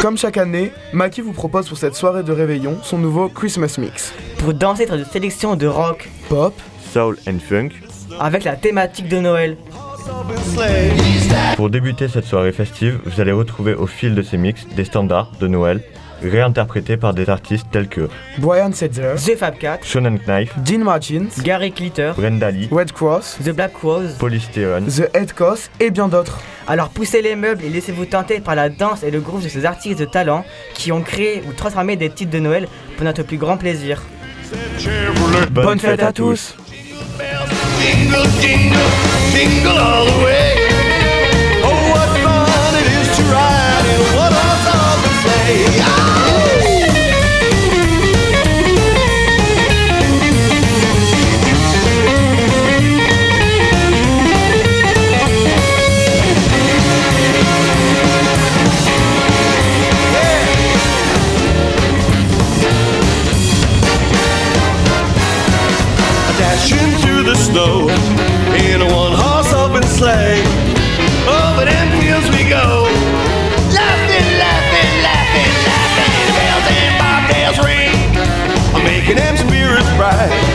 Comme chaque année, Maki vous propose pour cette soirée de réveillon son nouveau Christmas Mix. Pour danser dans une sélection de rock, Pop, Soul and Funk. avec la thématique de Noël. Pour débuter cette soirée festive, vous allez retrouver au fil de ces mix des standards de Noël, réinterprétés par des artistes tels que Brian Setzer, The Fab Cat, Shonen Knife, Dean Martins, Gary Glitter, Brenda Lee, Red Cross, The Black Rose. Polystyrene. The Head Cost et bien d'autres. Alors poussez les meubles et laissez-vous tenter par la danse et le groove de ces artistes de talent qui ont créé ou transformé des titres de Noël pour notre plus grand plaisir. Bonne, fête, à tous. Jingle, jingle, jingle all the way. Oh, what fun it is to ride in a one-horse open sleigh. Snow in a one-horse open sleigh. Over them fields we go. Laughing, laughing, laughing, laughing. Bells and bobtails ring. I'm making them spirits bright.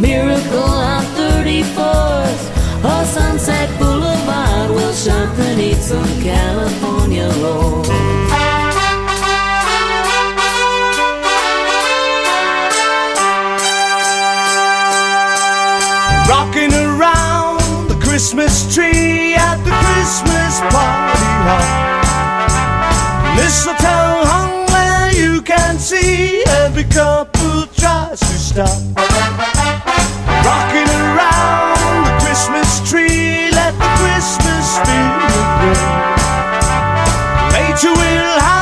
Miracle on 34th or Sunset Boulevard. We'll shop and eat some California rolls. Rocking around the Christmas tree at the Christmas party hop. Mistletoe hung where you can see every couple tries to stop. Rocking around the Christmas tree, let the Christmas spirit ring. Later we'll have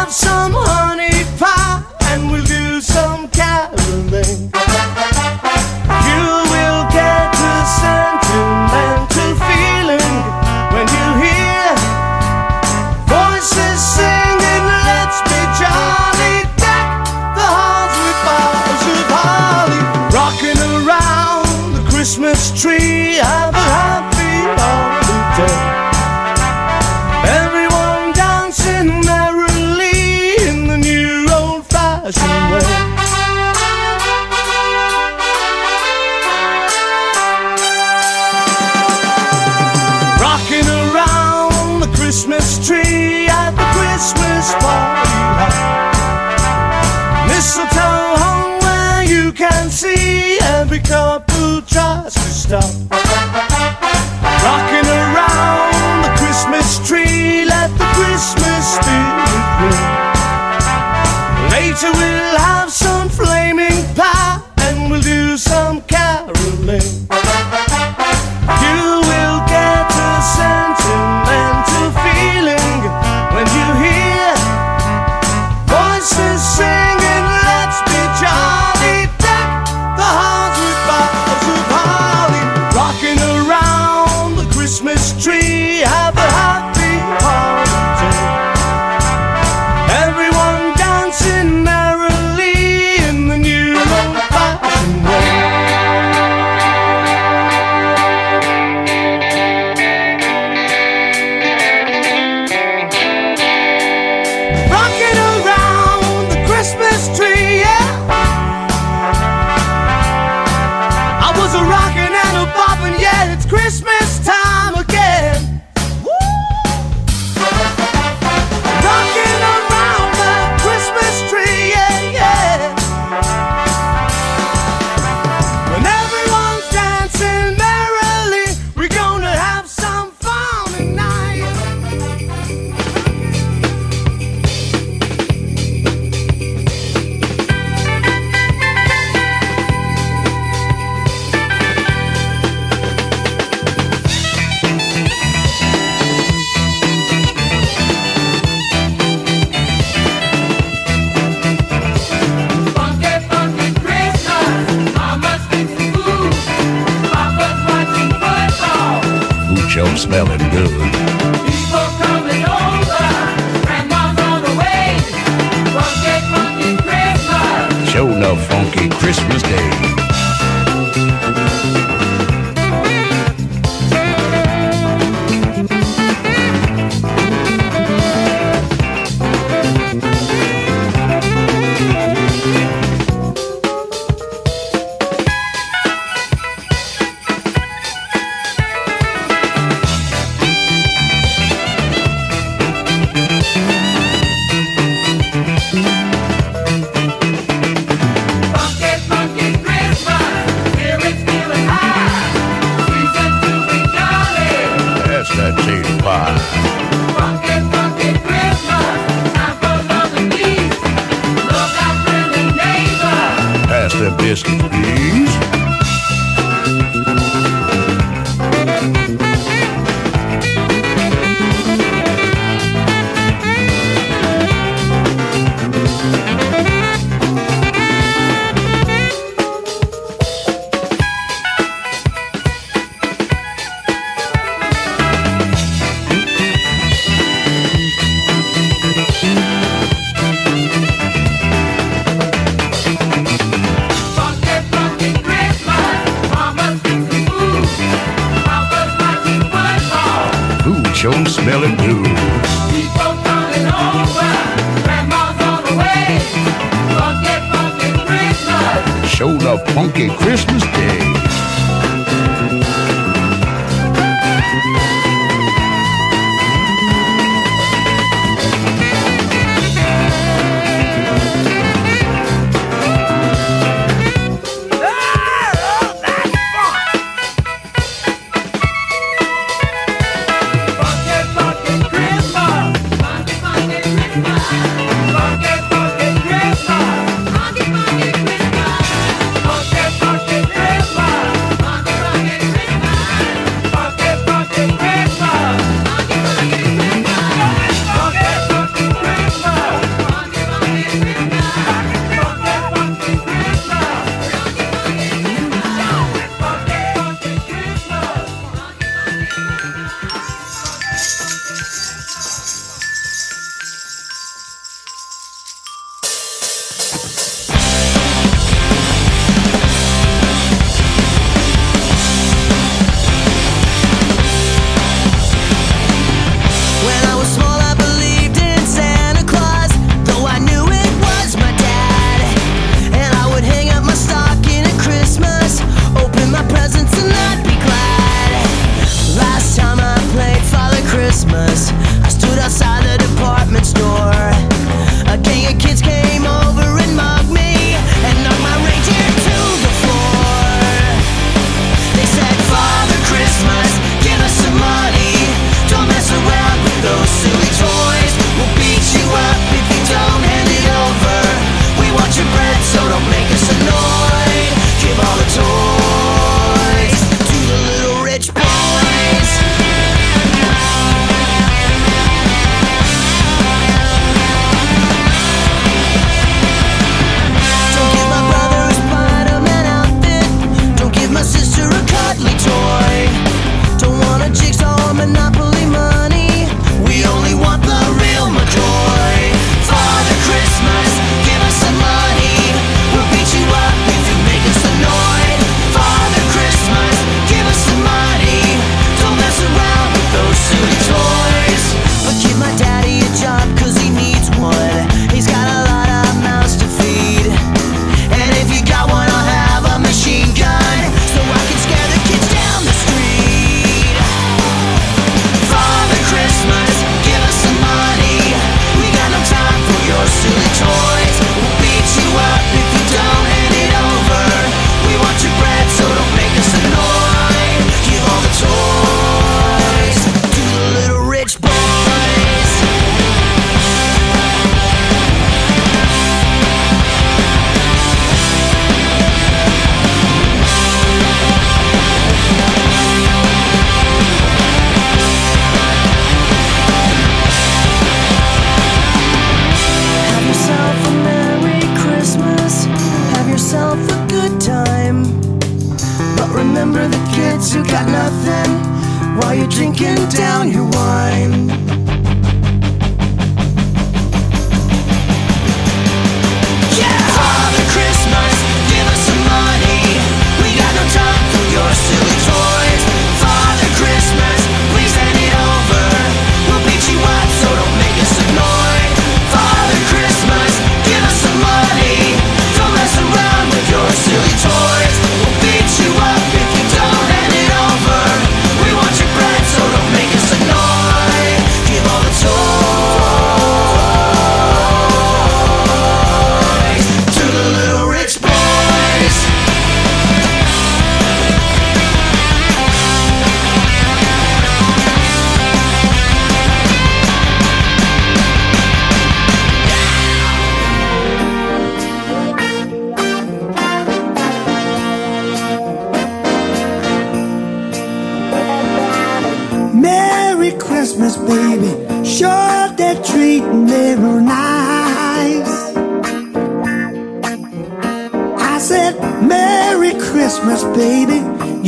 You got nothing while you're drinking down your wine.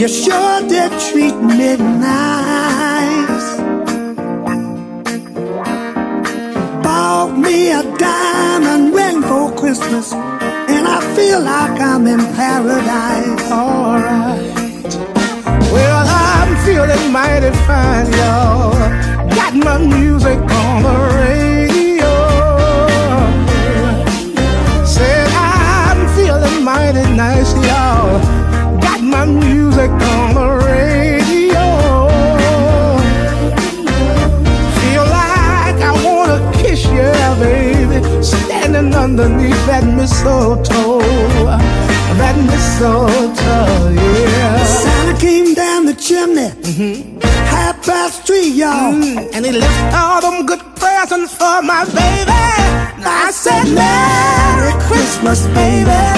You sure did treat me nice. They left all them good presents for my baby. I said, Merry Christmas, baby.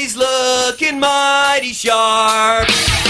He's looking mighty sharp.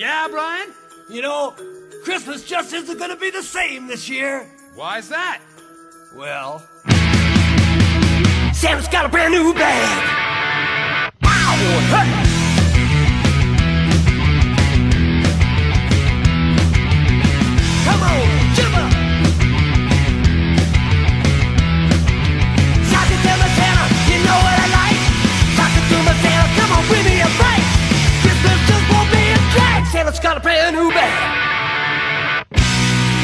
Yeah, Brian? You know, Christmas just isn't gonna be the same this year. Why's that? Well, Santa's got a brand new bag. Ow! Hey! Come on, jump up! Sock it to my Santa, you know what I like. Sock it to my Santa, come on, bring drag. Santa's got a brand new bag.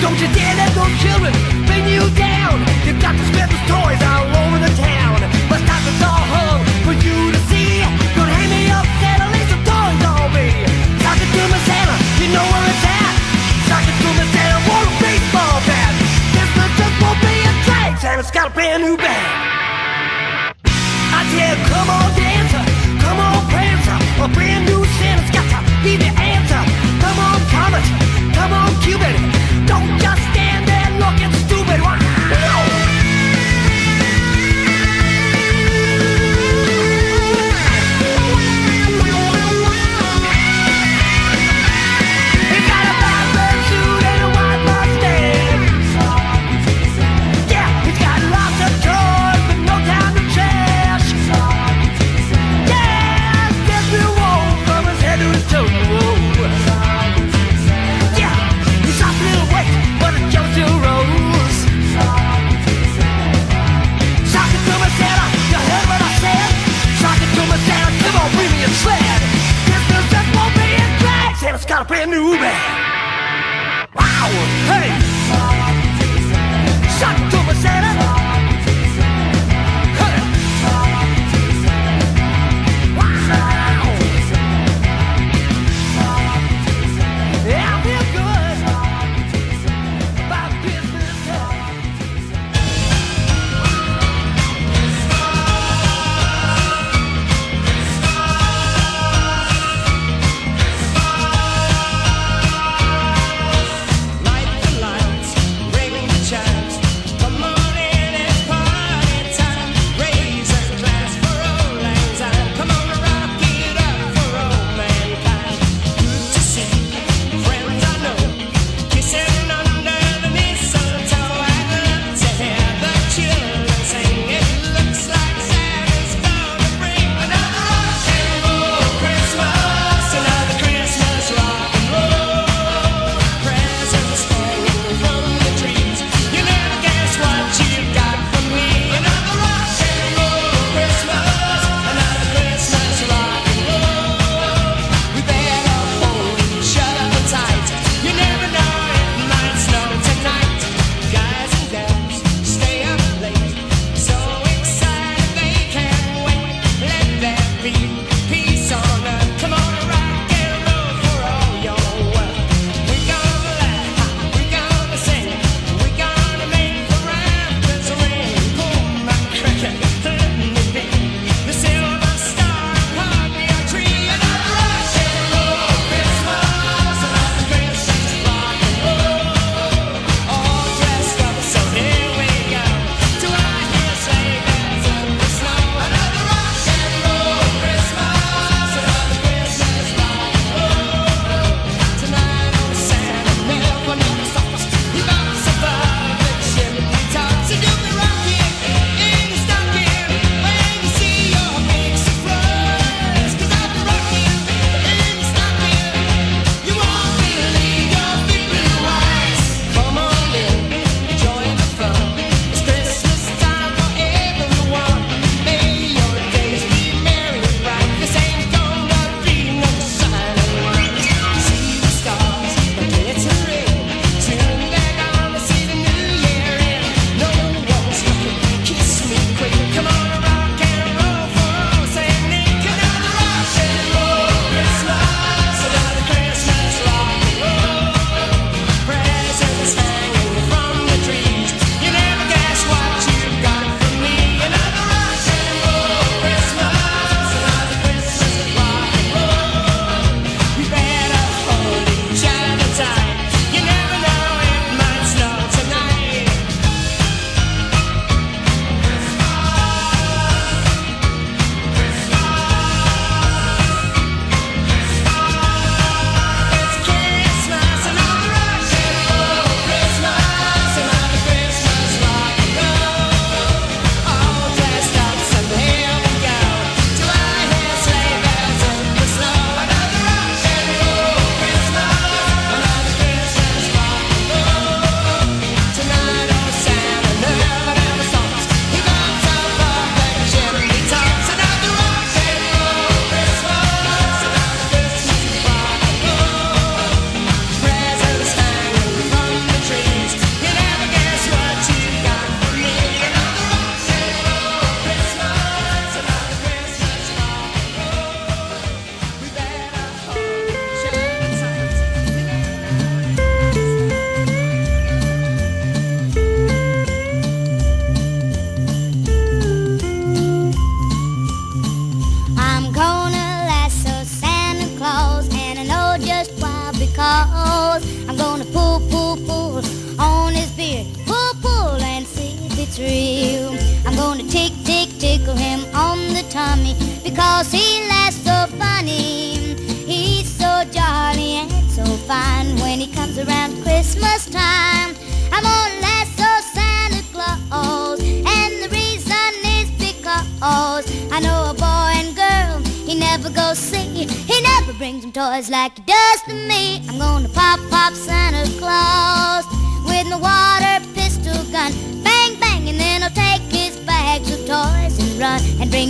Don't you dare let those children bring you down. You got to spend those toys all over the town. My stocking's all hung for you to see. Gonna hang me up, Santa, lay some toys on me. Sock it to my Santa, you know where it's at. Sock it to my Santa, want a baseball bat. Christmas just won't be a drag. Santa's got a brand new bag. I tell you, come on, dancer, come on, A brand new Santa's got to be the answer. Come on, Comet, come on, Cupid. Don't just stand there looking stupid.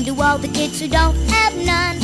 To all the kids who don't have none.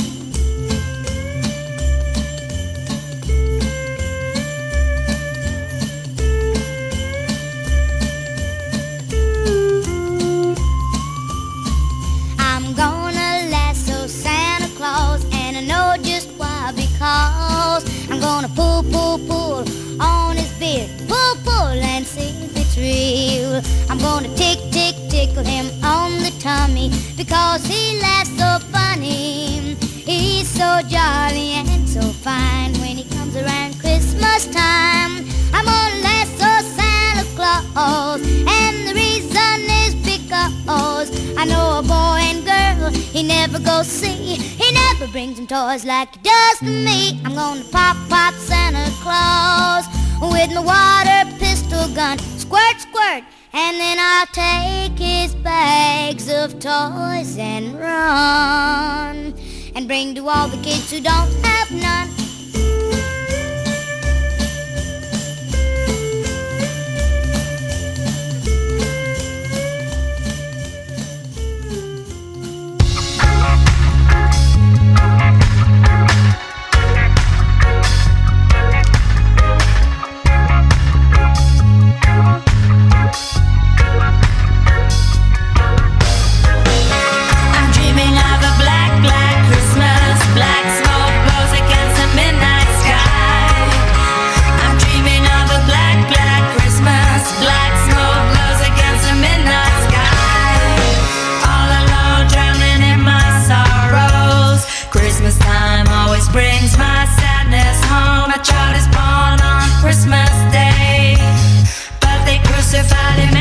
I'm gonna lasso Santa Claus, and I know just why because I'm gonna pull, pull, pull on his beard, pull, pull, and see if it's real. I'm gonna tick, tick, tickle him on the tummy because he laughs so funny. He's so jolly and so fine when he comes around Christmas time. I'm gonna lasso Santa Claus, and the reason is because I know a boy and girl he never goes see. He never brings him toys like he does to me. I'm gonna pop, pop Santa Claus with my water pistol gun. Squirt, squirt, and then I'll take his bags of toys and run and bring to all the kids who don't have none. They crucified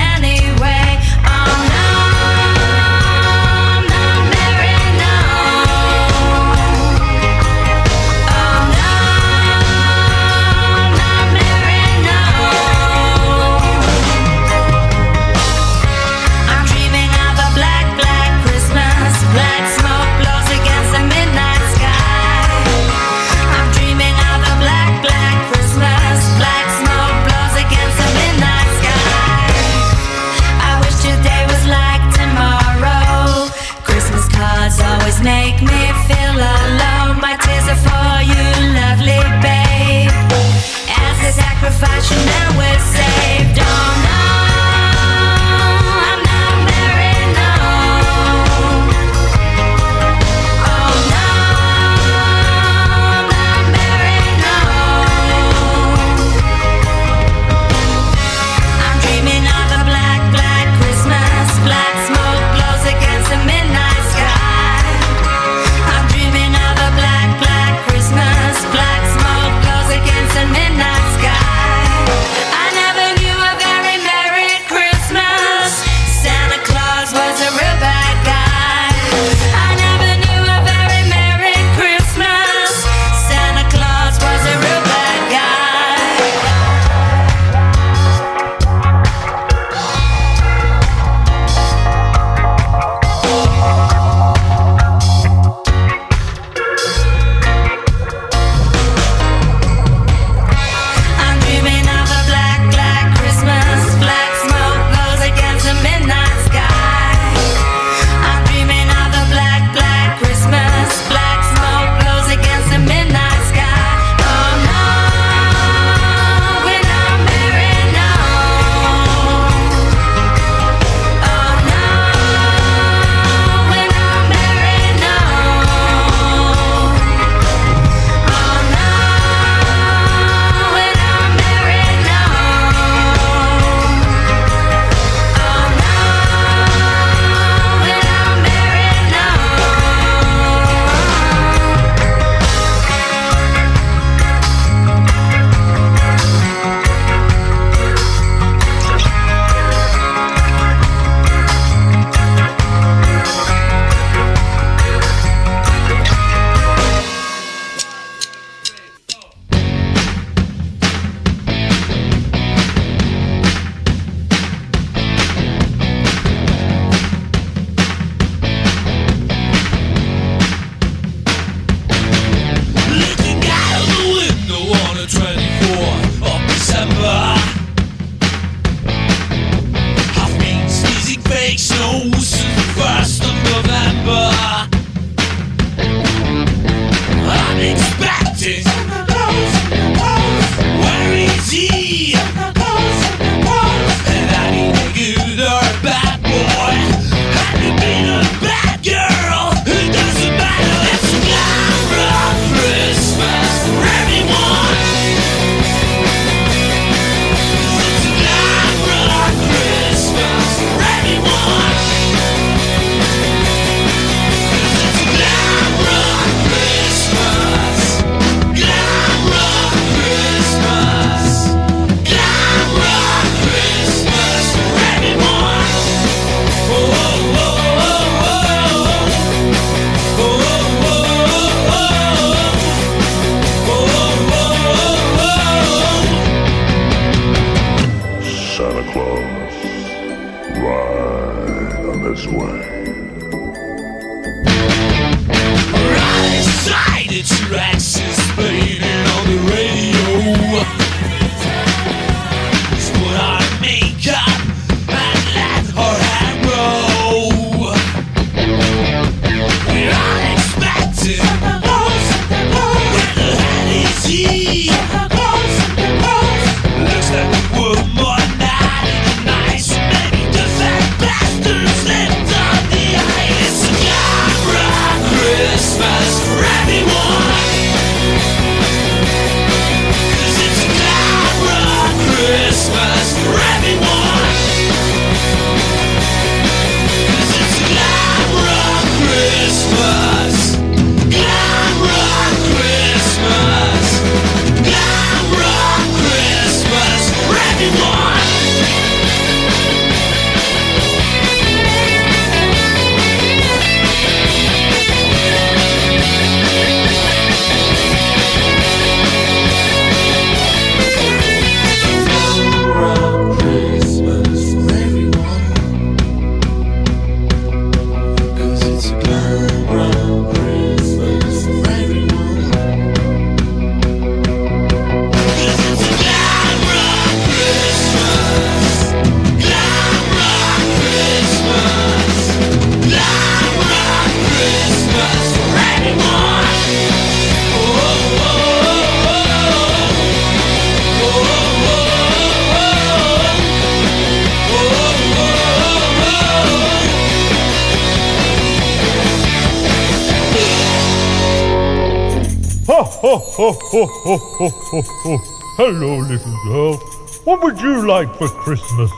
ho, ho, ho, ho. Hello, little girl. What would you like for Christmas?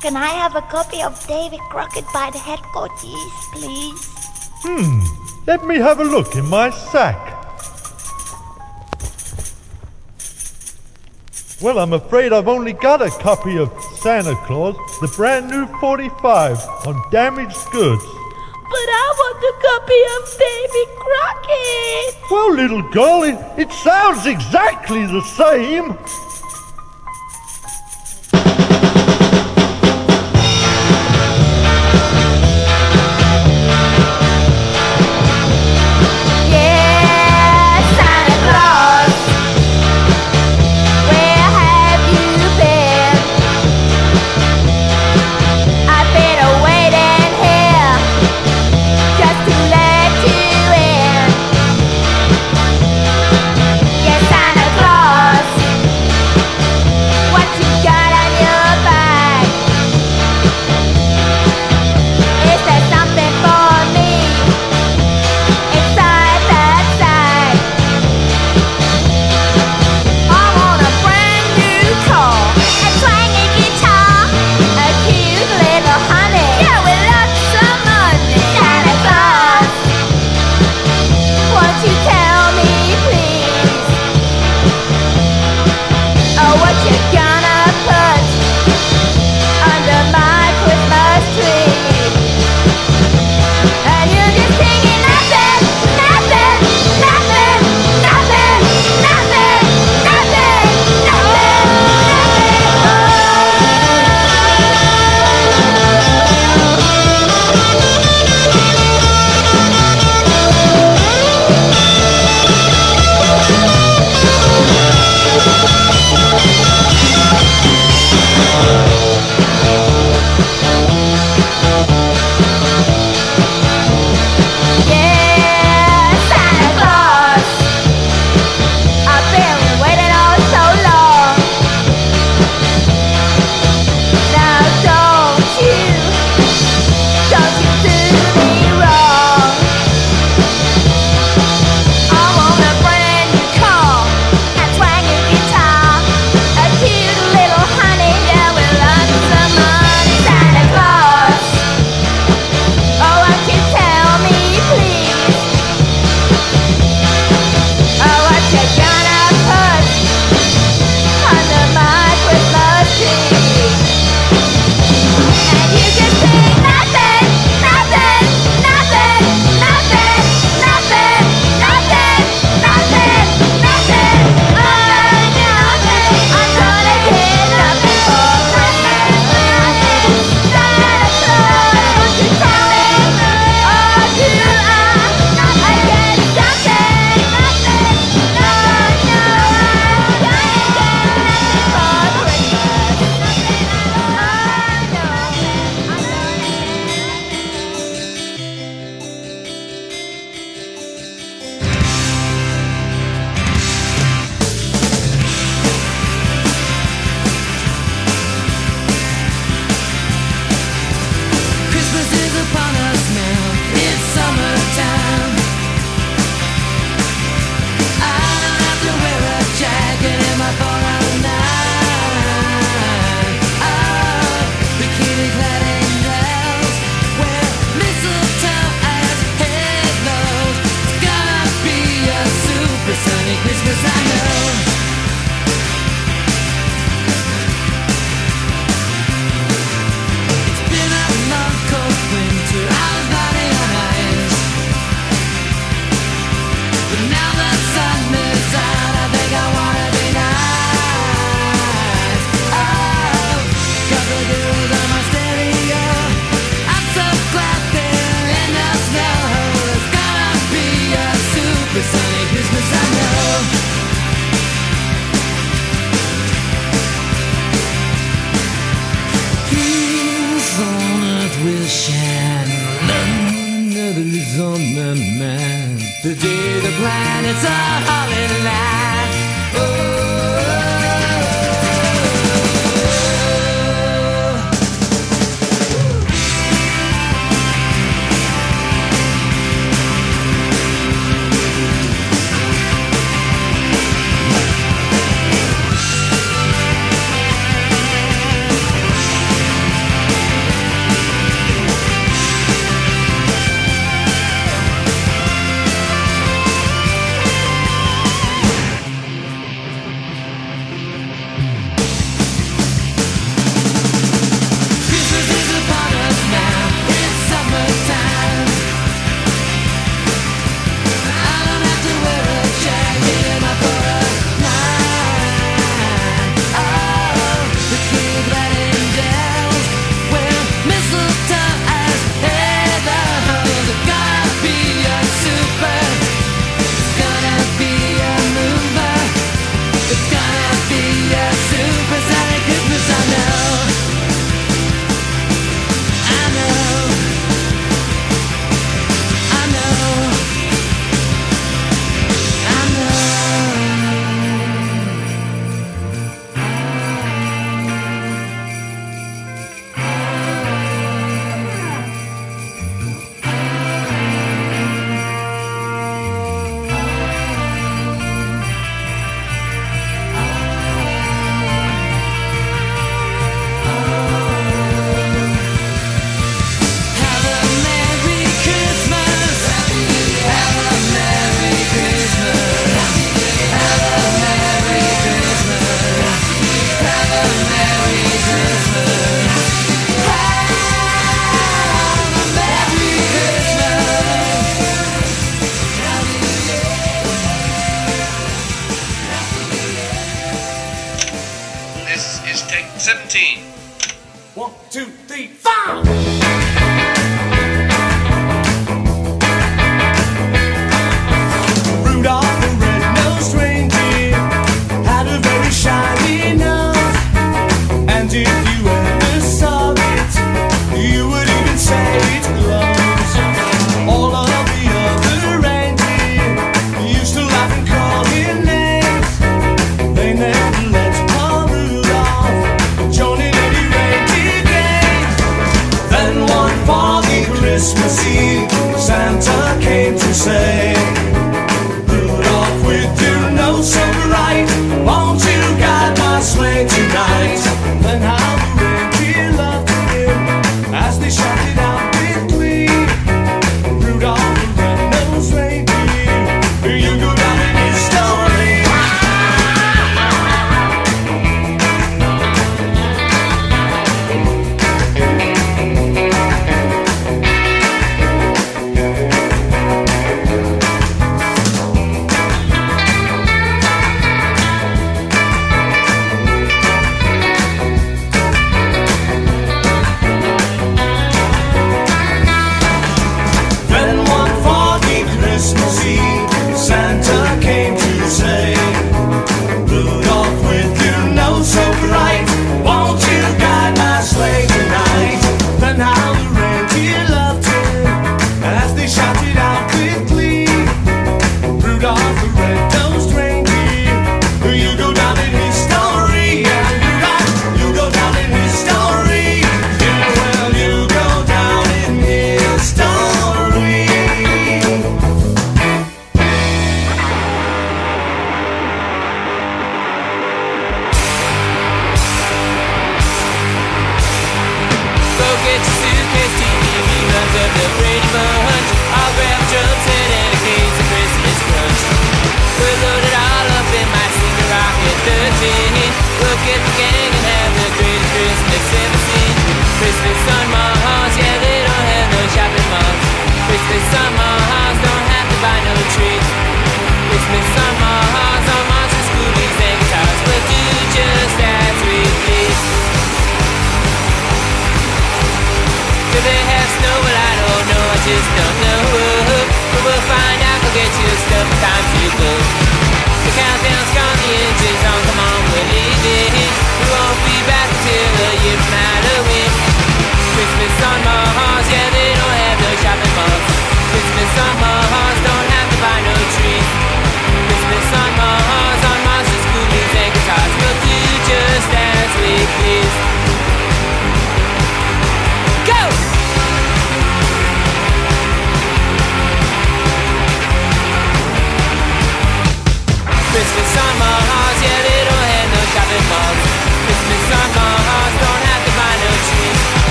Can I have a copy of David Crockett by the headquarters, please? Hmm, let me have a look in my sack. Well, I'm afraid I've only got a copy of Santa Claus, the brand new 45 on damaged goods. But I want a copy of David Crockett. Well, little girl, it, it sounds exactly the same.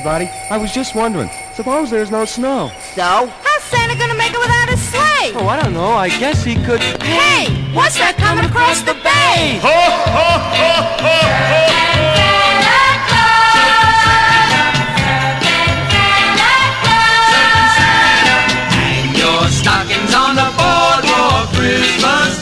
everybody. I was just wondering, suppose there's no snow. No. How's Santa gonna make it without his sleigh? Oh, I don't know. I guess he could... Hey! What's that coming across the bay? Ho, ho, ho, ho, ho! Stockings on the Christmas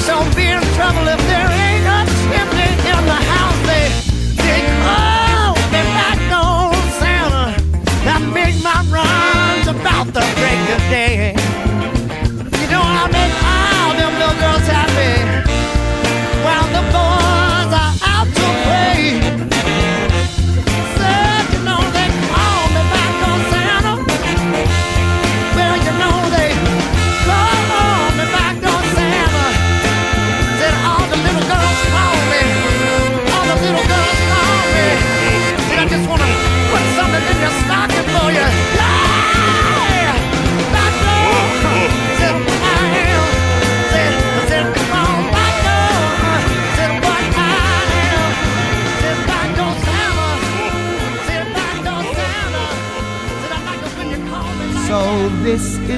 Santa be in trouble if there ain't a chimney in the house. They Santa. Runs about the break of day.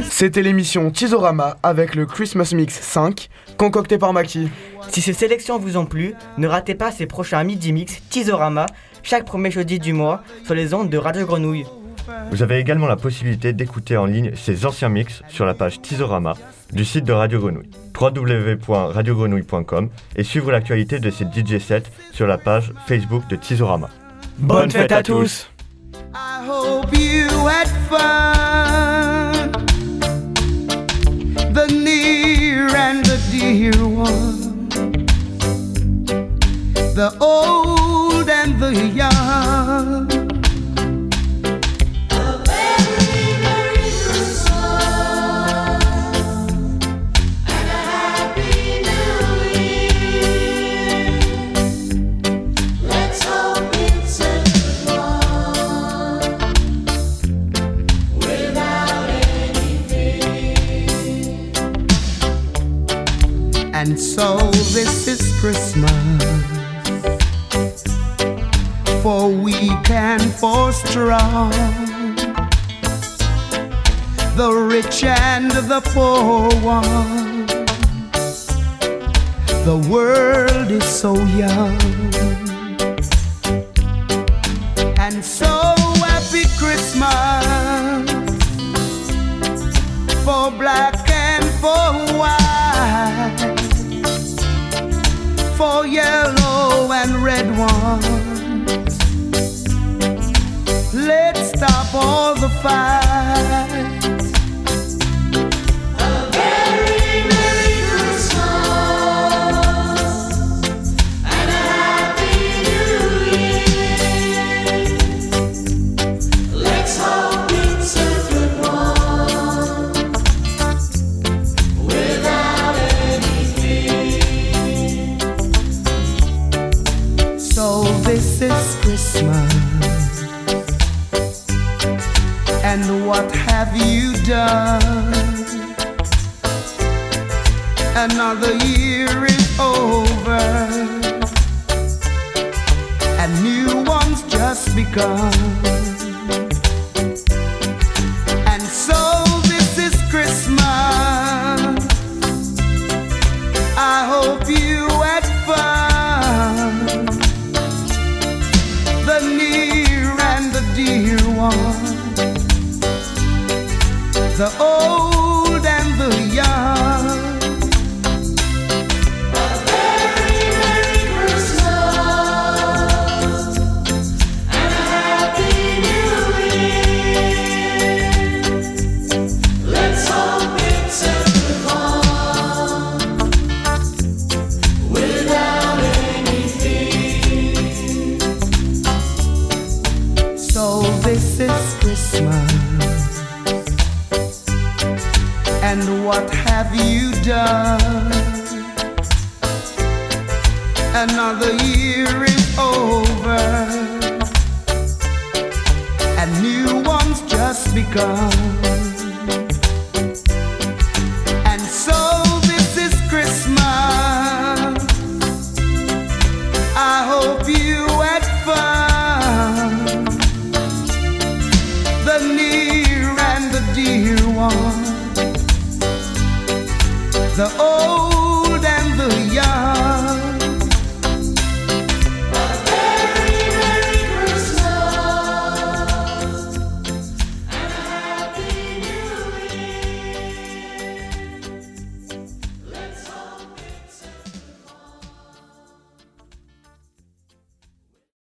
C'était l'émission Tizorama avec le Christmas Mix 5, concocté par Maki. Si ces sélections vous ont plu, ne ratez pas ces prochains Midi Mix Tizorama chaque premier jeudi du mois sur les ondes de Radio Grenouille. Vous avez également la possibilité d'écouter en ligne ces anciens mix sur la page Tizorama du site de Radio Grenouille, www.radiogrenouille.com et suivre l'actualité de ces DJ sets sur la page Facebook de Tizorama. Bonne fête à tous I hope you had fun. The near and the dear one. The old and the young. And the poor one. The world is so young, And new one's just begun. And so this is Christmas. I hope you had fun. The near and the dear one. The